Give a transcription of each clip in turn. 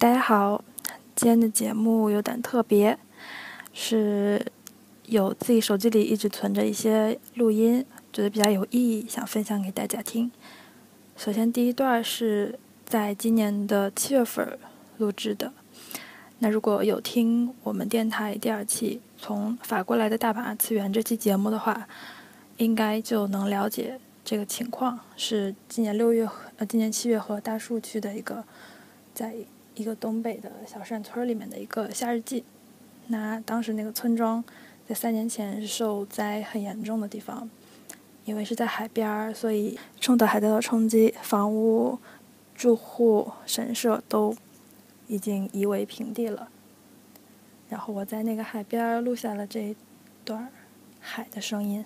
大家好，今天的节目有点特别，是有自己手机里一直存着一些录音，觉得比较有意义，想分享给大家听。首先，第一段是在今年的七月份录制的。那如果有听我们电台第二期从法国来的大阪二次元这期节目的话，应该就能了解这个情况。是今年六月和呃，今年七月和大树去的一个，在。一个东北的小山村里面的一个夏日祭，那当时那个村庄在三年前是受灾很严重的地方，因为是在海边儿，所以受到海的冲击，房屋、住户、神社都已经夷为平地了。然后我在那个海边录下了这一段海的声音。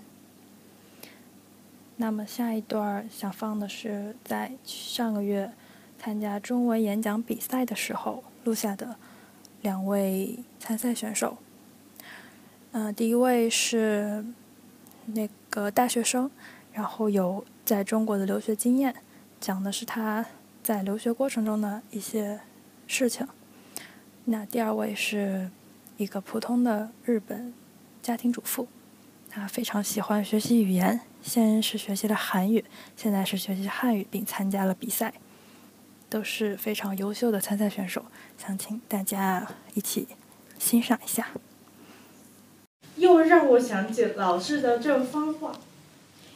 那么下一段想放的是在上个月。参加中文演讲比赛的时候录下的两位参赛选手，嗯，第一位是那个大学生，然后有在中国的留学经验，讲的是他在留学过程中的一些事情。那第二位是一个普通的日本家庭主妇，她非常喜欢学习语言，先是学习了韩语，现在是学习汉语，并参加了比赛。都是非常优秀的参赛选手，想请大家一起欣赏一下。又让我想起老师的这番话，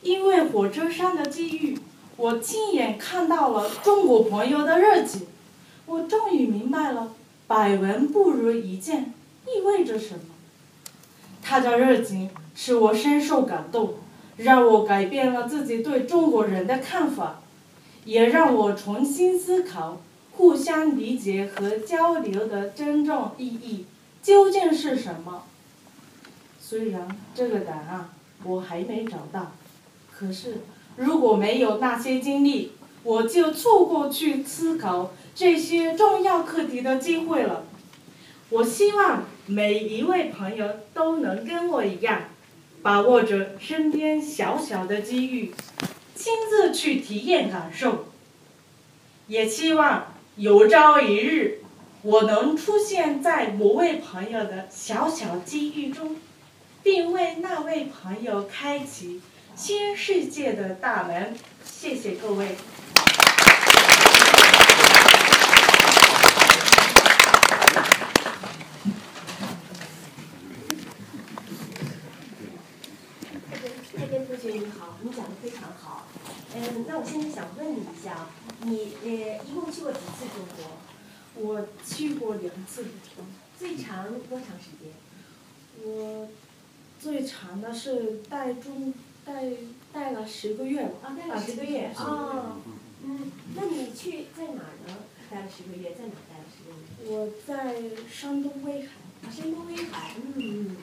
因为火车上的机遇，我亲眼看到了中国朋友的热情，我终于明白了“百闻不如一见”意味着什么。他的热情使我深受感动，让我改变了自己对中国人的看法。也让我重新思考互相理解和交流的真正意义究竟是什么。虽然这个答案我还没找到，可是如果没有那些经历，我就错过去思考这些重要课题的机会了。我希望每一位朋友都能跟我一样，把握着身边小小的机遇。亲自去体验感受，也希望有朝一日，我能出现在某位朋友的小小机遇中，并为那位朋友开启新世界的大门。谢谢各位。你好，你讲的非常好。嗯，那我现在想问你一下，你呃一共去过几次中国？我去过两次。最长多长时间？我最长的是待中待待了十个月吧。啊，待了十个月。啊。嗯，那你去在哪儿呢？待了十个月，在哪待了十个月？我在山东威海。啊，山东威海。嗯嗯。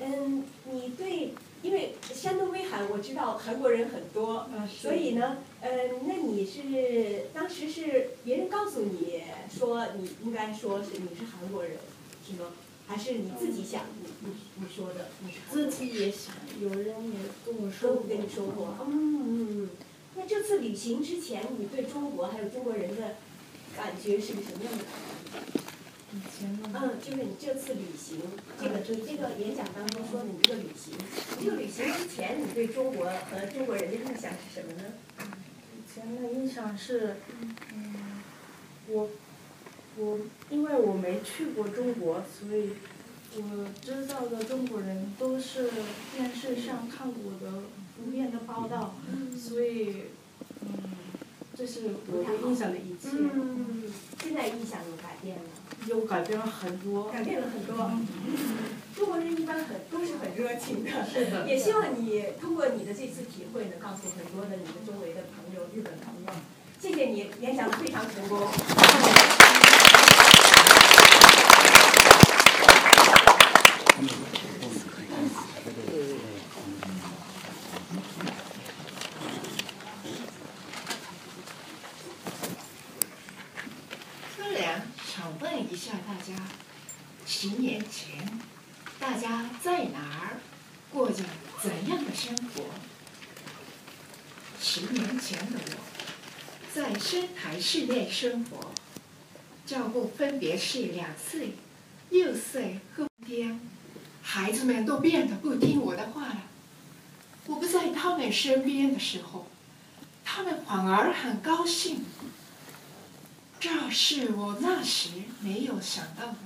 嗯，你对。因为山东威海我知道韩国人很多，所以呢，呃，那你是当时是别人告诉你说你应该说是你是韩国人，是吗？还是你自己想你你你说的？自己也想，有人也跟我说跟你说过。嗯嗯嗯。那这次旅行之前，你对中国还有中国人的感觉是个什么样的感觉？嗯，就是你这次旅行，这个你这个演讲当中说你这个旅行，你这个旅行之前，你对中国和中国人的印象是什么呢？以前的印象是，嗯，我我因为我没去过中国，所以我知道的中国人都是电视上看过的普遍的报道，所以嗯，这是我对印象的一切。嗯，现在印象有改变了。有改变了很多。改变了很多。中国人一般很都是很热情的。是的。也希望你通过你的这次体会，呢告诉很多的你的周围的朋友，日本朋友。谢谢你，演讲的非常成功。想大家十年前，大家在哪儿过着怎样的生活？十年前的我，在深台室内生活，照顾分别是两岁、六岁和天，孩子们都变得不听我的话了。我不在他们身边的时候，他们反而很高兴。这是我那时没有想到的。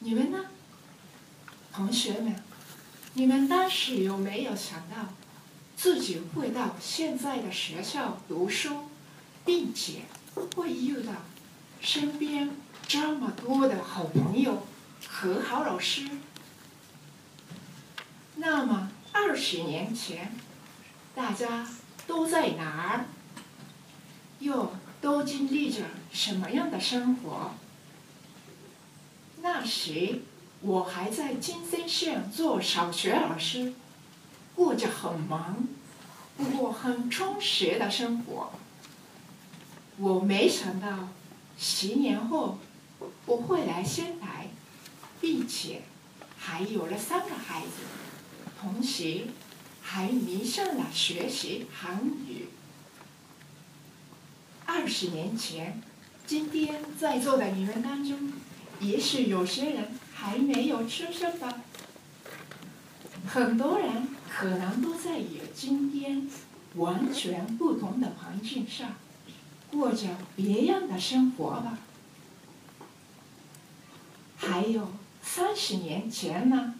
你们呢，同学们？你们当时有没有想到，自己会到现在的学校读书，并且会遇到身边这么多的好朋友和好老师？那么二十年前，大家都在哪儿？又都经历着什么样的生活？那时。我还在金森县做小学老师，过着很忙，不过很充实的生活。我没想到，十年后我会来仙台，并且还有了三个孩子，同时还迷上了学习韩语。二十年前，今天在座的你们当中，也许有些人。还没有出生吧？很多人可能都在与今天完全不同的环境下，过着别样的生活吧。还有三十年前呢，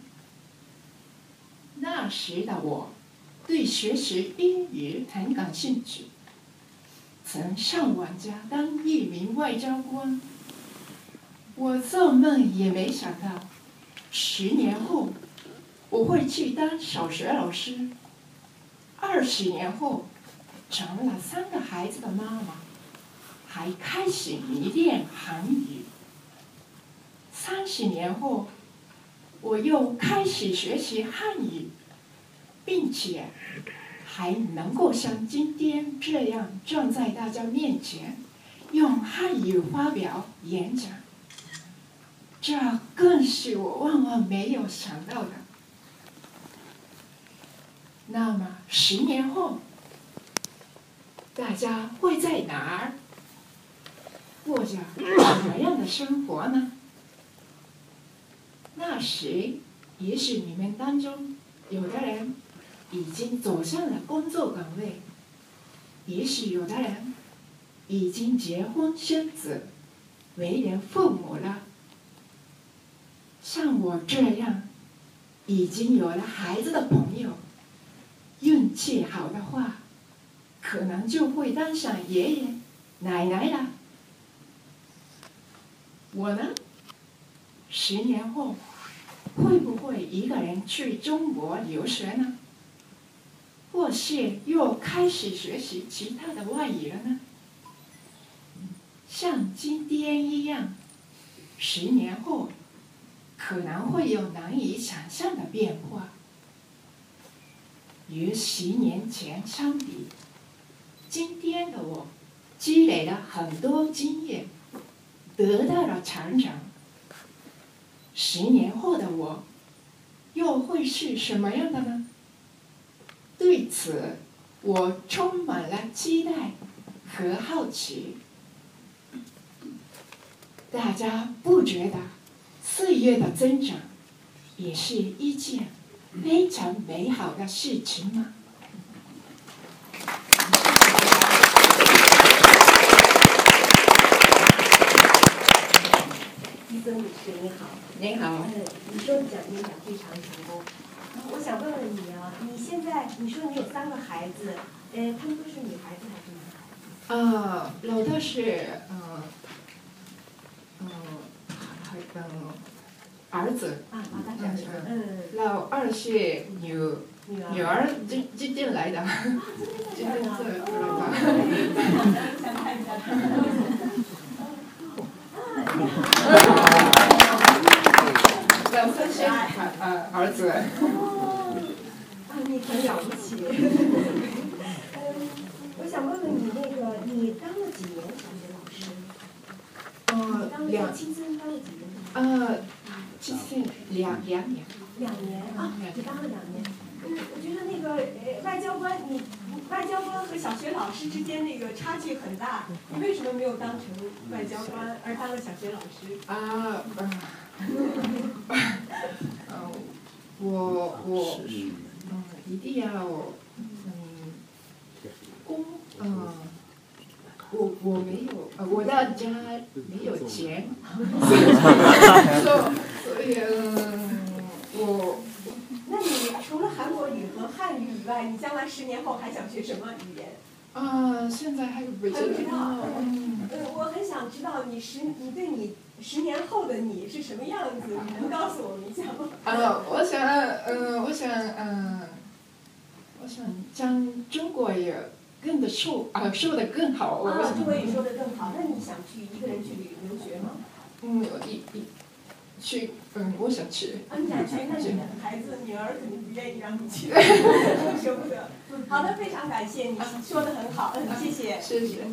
那时的我，对学习英语很感兴趣，曾上网家当一名外交官。我做梦也没想到，十年后我会去当小学老师。二十年后，成了三个孩子的妈妈，还开始迷恋韩语。三十年后，我又开始学习汉语，并且还能够像今天这样站在大家面前，用汉语发表演讲。这更是我万万没有想到的。那么十年后，大家会在哪儿过着什么样的生活呢？那时，也许你们当中有的人已经走上了工作岗位，也许有的人已经结婚生子，为人父母了。像我这样已经有了孩子的朋友，运气好的话，可能就会当上爷爷奶奶了。我呢，十年后会不会一个人去中国留学呢？或是又开始学习其他的外语了呢？像今天一样，十年后。可能会有难以想象的变化。与十年前相比，今天的我积累了很多经验，得到了成长。十年后的我又会是什么样的呢？对此，我充满了期待和好奇。大家不觉得？岁月的增长，也是一件非常美好的事情吗？伊森女士，你好。你好。嗯，你说讲演讲非常成功。我想问问你啊，你现在你说你有三个孩子，呃，他们都是女孩子还是男孩？啊，老大是嗯。嗯，儿子，啊老二是女女儿，今今天来的，今天做老爸。老儿儿子。啊，你很了不起。嗯，我想问问你，那个你当了几年小学老师？哦，两。当了几年？呃，这是两两年。两年啊，你当了两年。嗯，我觉得那个呃外交官，你外交官和小学老师之间那个差距很大，你为什么没有当成外交官，而当了小学老师？啊，呃，我我嗯，一定要嗯，公嗯，我我没有呃，我的家没有钱，所以嗯，我那你除了韩国语和汉语以外，你将来十年后还想学什么语言？啊，现在还不知还不知道道，嗯。呃，我很想知道你十，你对你十年后的你是什么样子？你能告诉我们一下吗？呃，我想，呃，我想，呃，我想将中国也更的说，啊、说的更好。我啊，中国语说的更好。那你想去一个人去旅留学吗？嗯，一一去，嗯，我想去。啊，你想去？那你的孩子、女儿肯定不愿意让你去，舍不得。好的，非常感谢你说的很好，嗯，谢谢。谢谢。